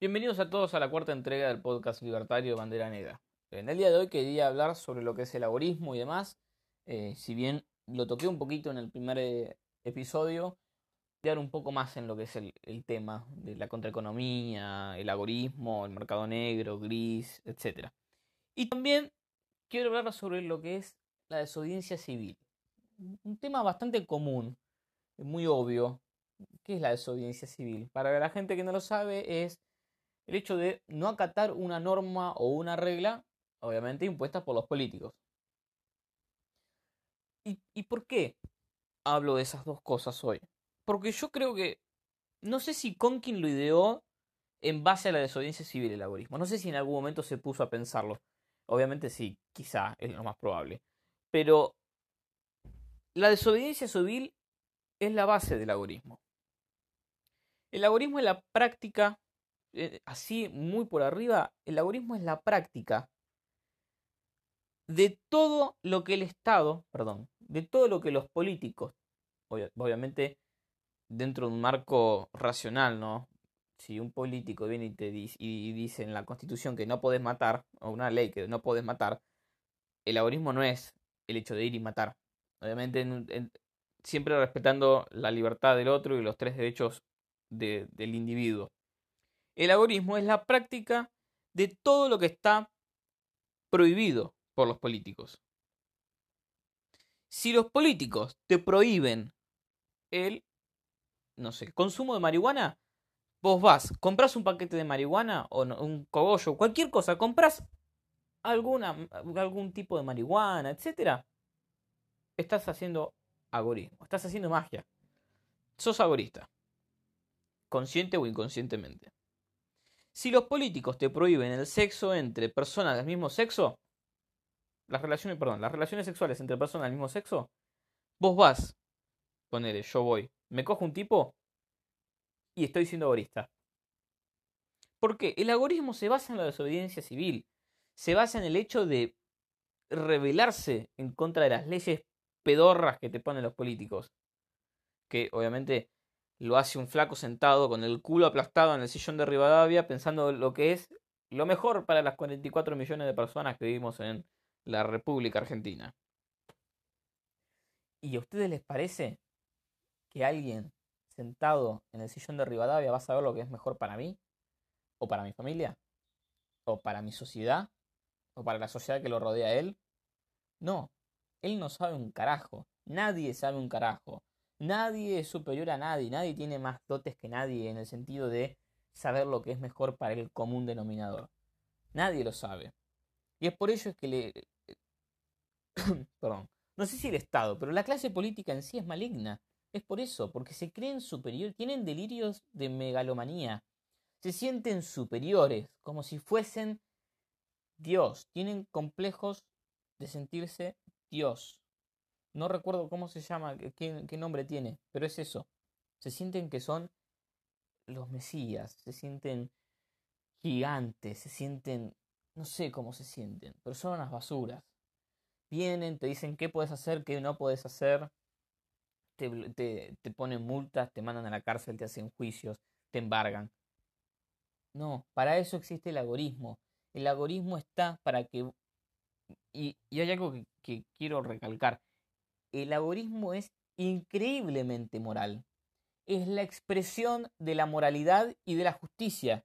Bienvenidos a todos a la cuarta entrega del podcast libertario Bandera Negra. En el día de hoy quería hablar sobre lo que es el laborismo y demás. Eh, si bien lo toqué un poquito en el primer eh, episodio, dar un poco más en lo que es el, tema de la contraeconomía, el agorismo, el mercado negro, gris, etc. Y también quiero hablar sobre lo que es la desobediencia civil. Un tema bastante común, muy obvio. ¿Qué es la desobediencia civil? Para la gente que no lo sabe es el hecho de no acatar una norma o una regla, obviamente impuesta por los políticos. ¿Y, ¿Y, por qué hablo de esas dos cosas hoy? Porque yo creo que, no sé si Conkin lo ideó en base a la desobediencia civil el algoritmo. No sé si en algún momento se puso a pensarlo. Obviamente sí, quizá es lo más probable. Pero la desobediencia civil es la base del algoritmo. El algoritmo es la práctica eh, así muy por arriba, el algoritmo es la práctica de todo lo que el Estado, perdón, de todo lo que los políticos, obviamente dentro de un marco racional, ¿no? Si un político viene y te dice, y dice en la Constitución que no podés matar, o una ley que no podés matar, el algoritmo no es el hecho de ir y matar. Obviamente siempre respetando la libertad del otro y los tres derechos de, del individuo. El agorismo es la práctica de todo lo que está prohibido por los políticos. Si los políticos te prohíben el, no sé, consumo de marihuana, vos vas, compras un paquete de marihuana o un cogollo, cualquier cosa, compras alguna, algún tipo de marihuana, etcétera, estás haciendo agorismo, estás haciendo magia. Sos agorista, consciente o inconscientemente. Si los políticos te prohíben el sexo entre personas del mismo sexo, las relaciones, perdón, las relaciones sexuales entre personas del mismo sexo, vos vas, ponele, yo voy, me cojo un tipo y estoy siendo agorista. ¿Por qué? El agorismo se basa en la desobediencia civil, se basa en el hecho de rebelarse en contra de las leyes pedorras que te ponen los políticos. Que obviamente lo hace un flaco sentado con el culo aplastado en el sillón de Rivadavia pensando lo que es lo mejor para las 44 millones de personas que vivimos en la República Argentina. ¿Y a ustedes les parece que alguien sentado en el sillón de Rivadavia va a saber lo que es mejor para mí? ¿O para mi familia? ¿O para mi sociedad? ¿O para la sociedad que lo rodea a él? No, él no sabe un carajo. Nadie sabe un carajo. Nadie es superior a nadie, nadie tiene más dotes que nadie en el sentido de saber lo que es mejor para el común denominador. Nadie lo sabe. Y es por ello que le... Perdón. No sé si el Estado, pero la clase política en sí es maligna. Es por eso, porque se creen superiores, tienen delirios de megalomanía. Se sienten superiores, como si fuesen Dios. Tienen complejos de sentirse Dios. No recuerdo cómo se llama, qué, nombre tiene, pero es eso. Se sienten que son los mesías, se sienten gigantes, se sienten, no sé cómo se sienten, pero son unas basuras. Vienen, te dicen qué puedes hacer, qué no puedes hacer, te, te, ponen multas, te mandan a la cárcel, te hacen juicios, te embargan. No, para eso existe el algoritmo. El algoritmo está para que... Y, y hay algo que quiero recalcar el algoritmo es increíblemente moral. Es la expresión de la moralidad y de la justicia.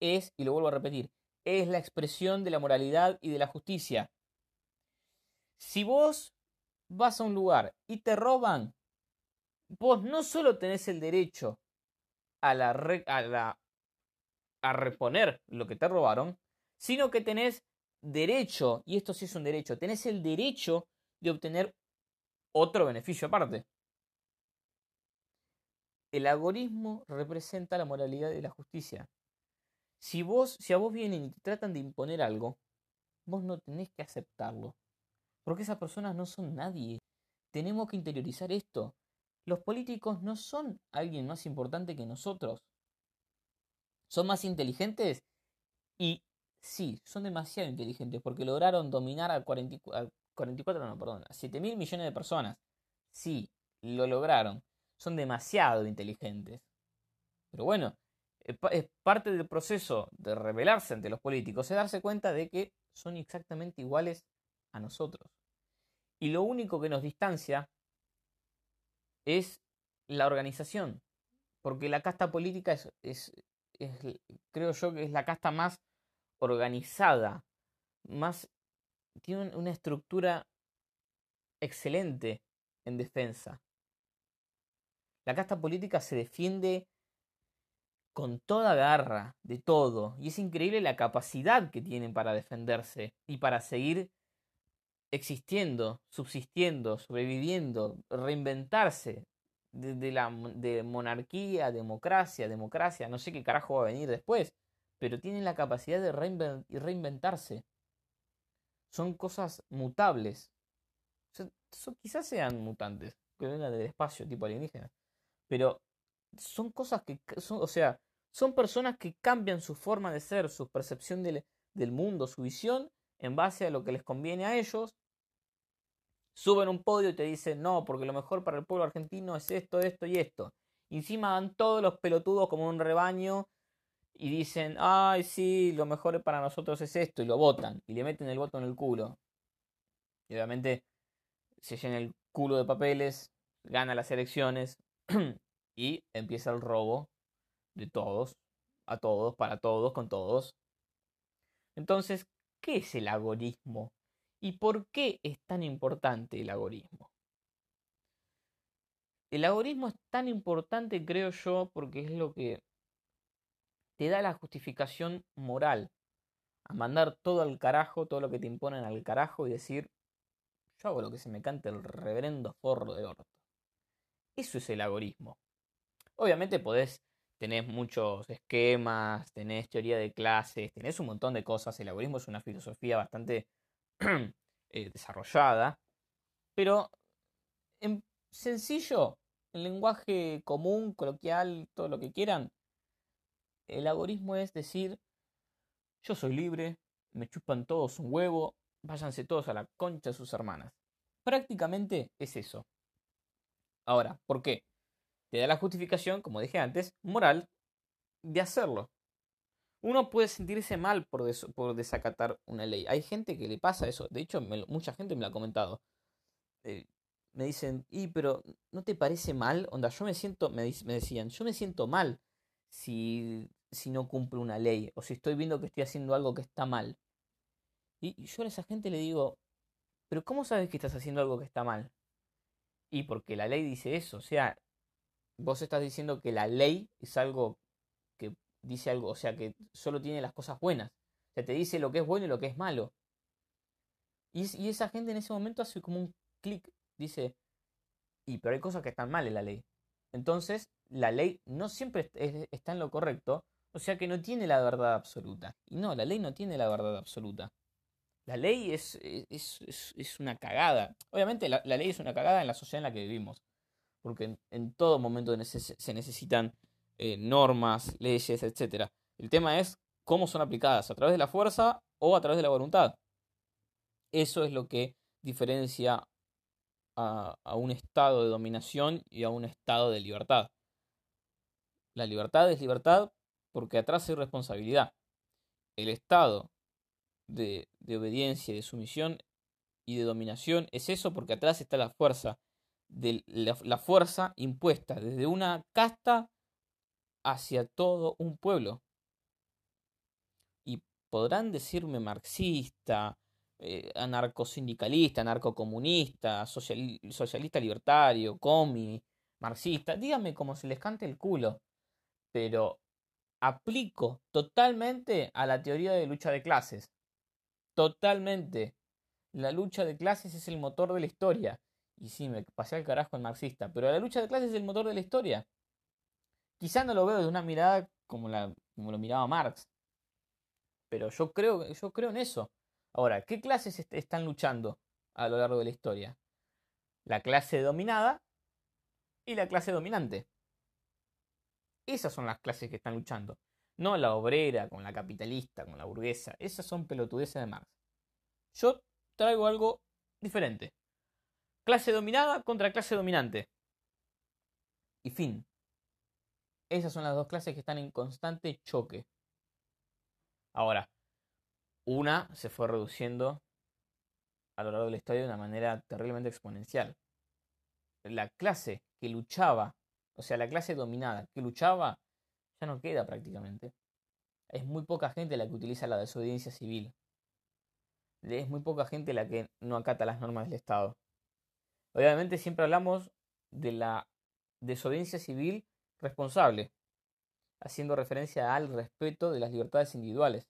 Es, y lo vuelvo a repetir, es la expresión de la moralidad y de la justicia. Si vos vas a un lugar y te roban, vos no solo tenés el derecho a, la, a, la, a reponer lo que te robaron, sino que tenés derecho, y esto sí es un derecho, tenés el derecho de obtener otro beneficio aparte. El algoritmo representa la moralidad y la justicia. Si vos, si a vos vienen y te tratan de imponer algo, vos no tenés que aceptarlo. Porque esas personas no son nadie. Tenemos que interiorizar esto. Los políticos no son alguien más importante que nosotros. Son más inteligentes y sí, son demasiado inteligentes porque lograron dominar al, 44, 44, no, perdón, 7 mil millones de personas. Sí, lo lograron. Son demasiado inteligentes. Pero bueno, es parte del proceso de rebelarse ante los políticos, es darse cuenta de que son exactamente iguales a nosotros. Y lo único que nos distancia es la organización, porque la casta política es, es, creo yo que es la casta más organizada, más tiene una estructura excelente en defensa. La casta política se defiende con toda garra de todo y es increíble la capacidad que tienen para defenderse y para seguir existiendo, subsistiendo, sobreviviendo, reinventarse de, la de monarquía, democracia, democracia, no sé qué carajo va a venir después, pero tienen la capacidad de reinventarse. Son cosas mutables. quizás sean mutantes, que vengan del espacio, tipo alienígena. Pero son cosas que son, o sea, son personas que cambian su forma de ser, su percepción del, del mundo, su visión, en base a lo que les conviene a ellos suben un podio y te dicen, no, porque lo mejor para el pueblo argentino es esto, esto y esto. encima dan todos los pelotudos como un rebaño y dicen, ay, sí, lo mejor para nosotros es esto, y lo votan, y le meten el voto en el culo. Y obviamente se llena el culo de papeles, gana las elecciones y empieza el robo de todos, a todos, para todos, con todos. Entonces, ¿qué es el agorismo? ¿Y por qué es tan importante el agorismo? El agorismo es tan importante, creo yo, porque es lo que te da la justificación moral a mandar todo al carajo, todo lo que te imponen al carajo y decir, yo hago lo que se me cante el reverendo forro de orto. Eso es el agorismo. Obviamente podés, tenés muchos esquemas, tenés teoría de clases, tenés un montón de cosas. El agorismo es una filosofía bastante Eh, desarrollada, pero en sencillo, en lenguaje común, coloquial, todo lo que quieran, el algoritmo es decir, yo soy libre, me chupan todos un huevo, váyanse todos a la concha de sus hermanas. Prácticamente es eso. Ahora, ¿por qué? Te da la justificación, como dije antes, moral de hacerlo. Uno puede sentirse mal por, por desacatar una ley. Hay gente que le pasa eso. De hecho, mucha gente me lo ha comentado. Eh, me dicen, y pero ¿no te parece mal? Onda, yo me siento, me decían, yo me siento mal si, si no cumplo una ley o si estoy viendo que estoy haciendo algo que está mal. Y yo a esa gente le digo, pero ¿cómo sabes que estás haciendo algo que está mal? Y porque la ley dice eso, o sea, vos estás diciendo que la ley es algo dice algo, o sea, que solo tiene las cosas buenas. O sea, te dice lo que es bueno y lo que es malo. Y, esa gente en ese momento hace como un clic, dice, y pero hay cosas que están mal en la ley. Entonces, la ley no siempre está en lo correcto, o sea que no tiene la verdad absoluta. Y no, la ley no tiene la verdad absoluta. La ley es, es, una cagada. Obviamente la, ley es una cagada en la sociedad en la que vivimos. Porque en, todo momento se necesitan eh, normas, leyes, etc. El tema es cómo son aplicadas, a través de la fuerza o a través de la voluntad. Eso es lo que diferencia a, un estado de dominación y a un estado de libertad. La libertad es libertad porque atrás hay responsabilidad. El estado de, obediencia, de sumisión y de dominación es eso porque atrás está la fuerza, de la fuerza impuesta desde una casta hacia todo un pueblo. Y podrán decirme marxista, eh, anarcosindicalista, anarcocomunista, socialista libertario, comi, marxista, díganme como se les cante el culo, pero aplico totalmente a la teoría de lucha de clases. Totalmente. La lucha de clases es el motor de la historia. Y sí, me pasé al carajo el marxista, pero la lucha de clases es el motor de la historia. Quizá no lo veo de una mirada como, la, como lo miraba Marx. Pero yo creo, yo creo en eso. Ahora, ¿qué clases están luchando a lo largo de la historia? La clase dominada y la clase dominante. Esas son las clases que están luchando. No la obrera, con la capitalista, con la burguesa. Esas son pelotudeces de Marx. Yo traigo algo diferente. Clase dominada contra clase dominante. Y fin Esas son las dos clases que están en constante choque. Ahora, una se fue reduciendo a lo largo de la de una manera terriblemente exponencial. La clase que luchaba, o sea, la clase dominada que luchaba, ya no queda prácticamente. Es muy poca gente la que utiliza la desobediencia civil. Es muy poca gente la que no acata las normas del Estado. Obviamente siempre hablamos de la desobediencia civil responsable, haciendo referencia al respeto de las libertades individuales.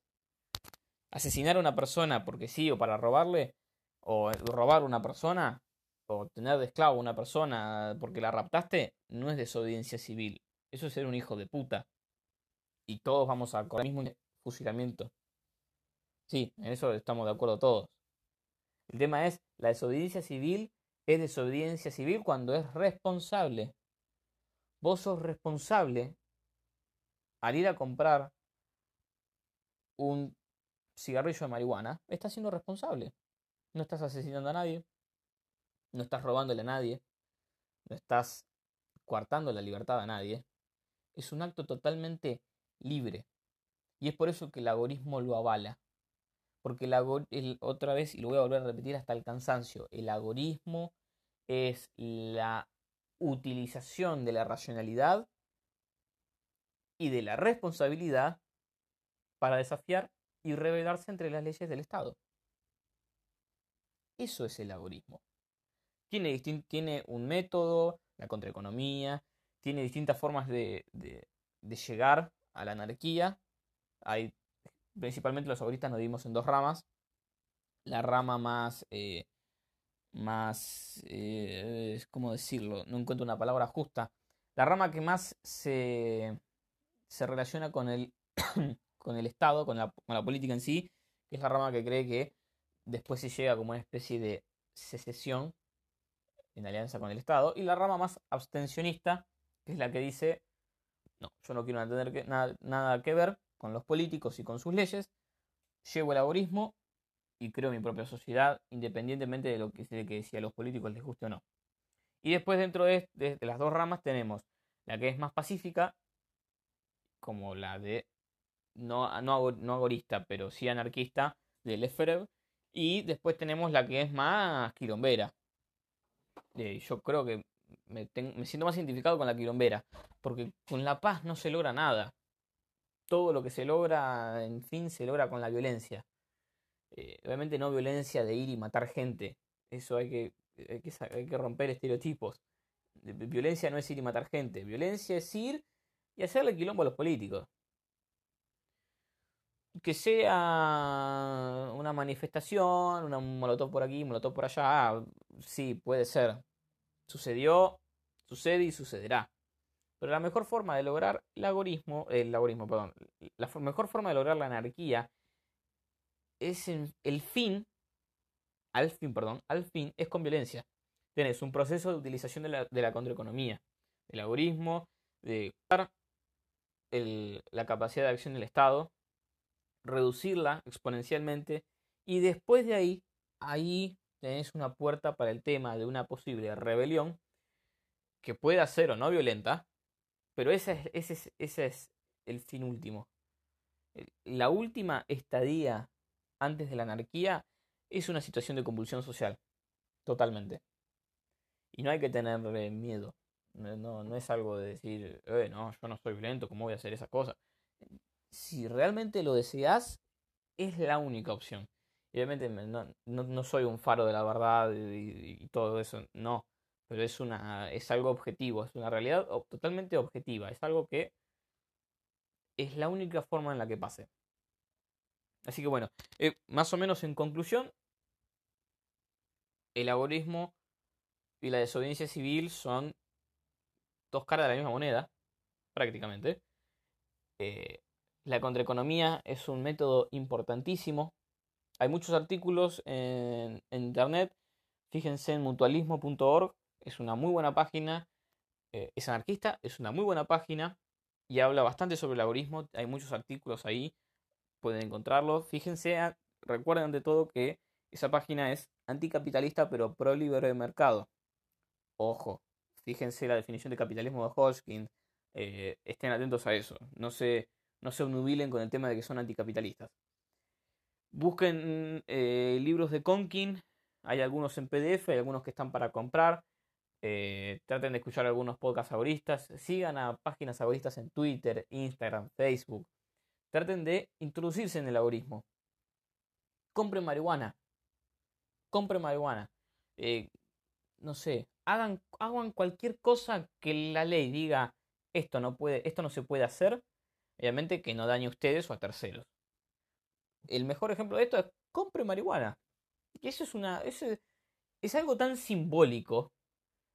Asesinar a una persona porque sí o para robarle, o robar a una persona, o tener de esclavo a una persona porque la raptaste, no es desobediencia civil. Eso es ser un hijo de puta. Y todos vamos a con el mismo fusilamiento. Sí, en eso estamos de acuerdo todos. El tema es, la desobediencia civil es desobediencia civil cuando es responsable. Vos sos responsable al ir a comprar un cigarrillo de marihuana, estás siendo responsable. No estás asesinando a nadie, no estás robándole a nadie, no estás coartando la libertad a nadie. Es un acto totalmente libre. Y es por eso que el agorismo lo avala. Porque el, otra vez, y lo voy a volver a repetir hasta el cansancio, el agorismo es la utilización de la racionalidad y de la responsabilidad para desafiar y rebelarse entre las leyes del Estado. Eso es el algoritmo. Tiene, tiene un método, la contraeconomía, tiene distintas formas de, de, llegar a la anarquía. Hay, principalmente los algoritmos nos dimos en dos ramas. La rama más eh, más, eh, ¿cómo decirlo? No encuentro una palabra justa. La rama que más se, se relaciona con el, con el Estado, con la, política en sí, que es la rama que cree que después se llega como una especie de secesión en alianza con el Estado, y la rama más abstencionista, que es la que dice, no, yo no quiero tener nada, nada que ver con los políticos y con sus leyes, llevo el laborismo y creo mi propia sociedad, independientemente de lo que, de que a los políticos les guste o no. Y después dentro de, las dos ramas tenemos la que es más pacífica, como la de no, no, no agorista, pero sí anarquista, de Lefebvre, y después tenemos la que es más quilombera. Eh, yo creo que me, me, siento más identificado con la quilombera, porque con la paz no se logra nada. Todo lo que se logra, en fin, se logra con la violencia. Eh, obviamente no violencia de ir y matar gente. Eso hay que, hay que, romper estereotipos. Violencia no es ir y matar gente. Violencia es ir y hacerle quilombo a los políticos. Que sea una manifestación, una molotov por aquí, molotov por allá, ah, sí, puede ser. Sucedió, sucede y sucederá. Pero la mejor forma de lograr el agorismo, el agorismo, perdón, la mejor forma de lograr la anarquía es el fin, al fin, perdón, al fin es con violencia. Tienes un proceso de utilización de la, de la contraeconomía, del algoritmo, de la capacidad de acción del Estado, reducirla exponencialmente y después de ahí, ahí tenés una puerta para el tema de una posible rebelión que pueda ser o no violenta, pero ese es, es el fin último. La última estadía antes de la anarquía es una situación de convulsión social. Totalmente. Y no hay que tener miedo. No, no es algo de decir, eh, no, yo no soy violento, ¿cómo voy a hacer esa cosa? Si realmente lo deseas, es la única opción. Y obviamente no, no, soy un faro de la verdad y, todo eso, no. Pero es, una, es algo objetivo, es una realidad totalmente objetiva. Es algo que es la única forma en la que pase. Así que bueno, eh, más o menos en conclusión, el algoritmo y la desobediencia civil son dos caras de la misma moneda, prácticamente. Eh, la contraeconomía es un método importantísimo. Hay muchos artículos en, internet. Fíjense en mutualismo.org. Es una muy buena página. Eh, es anarquista, es una muy buena página. Y habla bastante sobre el algoritmo. Hay muchos artículos ahí pueden encontrarlo. Fíjense, recuerden ante todo que esa página es anticapitalista pero pro libre de mercado. Ojo, fíjense la definición de capitalismo de Hodgkin, eh, estén atentos a eso. No se, no se obnubilen con el tema de que son anticapitalistas. Busquen eh, libros de Conkin. Hay algunos en PDF, hay algunos que están para comprar. Eh, traten de escuchar algunos podcasts agoristas. Sigan a páginas agoristas en Twitter, Instagram, Facebook. Traten de introducirse en el algoritmo. Compren marihuana. Compren marihuana. Eh, no sé, hagan, hagan cualquier cosa que la ley diga esto no puede, esto no se puede hacer. Obviamente que no dañe a ustedes o a terceros. El mejor ejemplo de esto es compre marihuana. Y eso es una. Eso es algo tan simbólico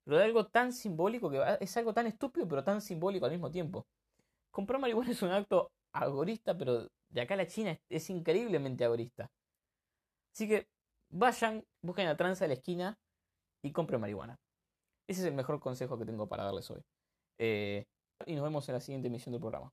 pero algo tan simbólico que es algo tan estúpido, pero tan simbólico al mismo tiempo. Comprar marihuana es un acto agorista, pero de acá a la China es, increíblemente agorista. Así que vayan, busquen la tranza de la esquina y compren marihuana. Ese es el mejor consejo que tengo para darles hoy. Eh, y nos vemos en la siguiente emisión del programa.